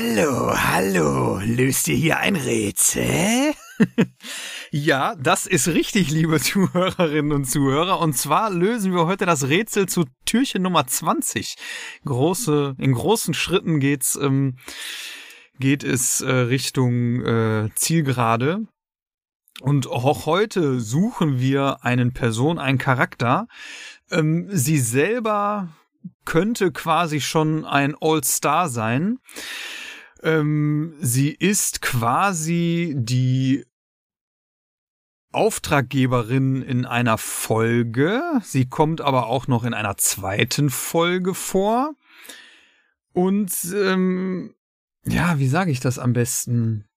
Hallo, hallo, löst ihr hier ein Rätsel? ja, das ist richtig, liebe Zuhörerinnen und Zuhörer. Und zwar lösen wir heute das Rätsel zu Türchen Nummer 20. Große, in großen Schritten geht's, ähm, geht es äh, Richtung äh, Zielgerade. Und auch heute suchen wir einen Person, einen Charakter. Ähm, sie selber könnte quasi schon ein All-Star sein. Ähm, sie ist quasi die Auftraggeberin in einer Folge. Sie kommt aber auch noch in einer zweiten Folge vor. Und ähm, ja, wie sage ich das am besten?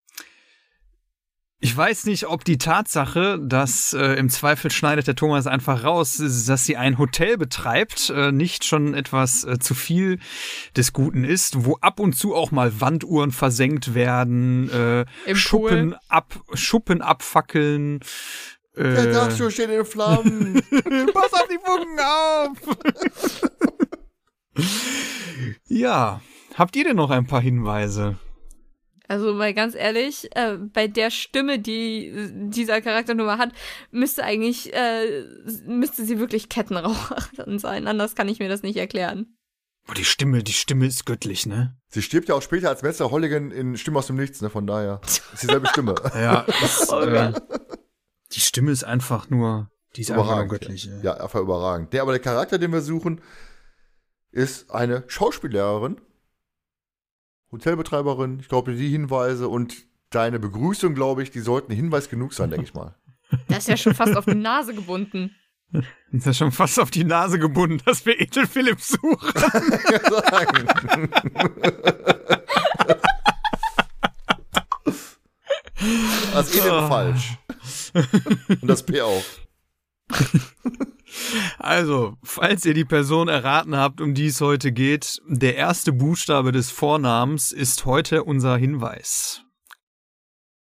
Ich weiß nicht, ob die Tatsache, dass äh, im Zweifel schneidet der Thomas einfach raus, dass sie ein Hotel betreibt, äh, nicht schon etwas äh, zu viel des Guten ist, wo ab und zu auch mal Wanduhren versenkt werden, äh, Schuppen ab, Schuppen abfackeln. Äh, der Dachstuhl steht in Flammen. Pass auf die Funken auf! ja, habt ihr denn noch ein paar Hinweise? Also mal ganz ehrlich, äh, bei der Stimme, die dieser Charakternummer hat, müsste eigentlich, äh, müsste sie wirklich Kettenraucherin sein. Anders kann ich mir das nicht erklären. Oh, die Stimme, die Stimme ist göttlich, ne? Sie stirbt ja auch später als Messer Holligan in Stimme aus dem Nichts, ne? Von daher ist dieselbe Stimme. ja, das, oh äh, die Stimme ist einfach nur, die ist überragend, einfach göttlich. Ja. ja, einfach überragend. Der aber der Charakter, den wir suchen, ist eine Schauspiellehrerin Hotelbetreiberin, ich glaube, die Hinweise und deine Begrüßung, glaube ich, die sollten Hinweis genug sein, denke ich mal. Das ist ja schon fast auf die Nase gebunden. Das ist ja schon fast auf die Nase gebunden, dass wir Ethel Philipp suchen. das ist eh oh. falsch. Und das P auch. Also, falls ihr die Person erraten habt, um die es heute geht, der erste Buchstabe des Vornamens ist heute unser Hinweis.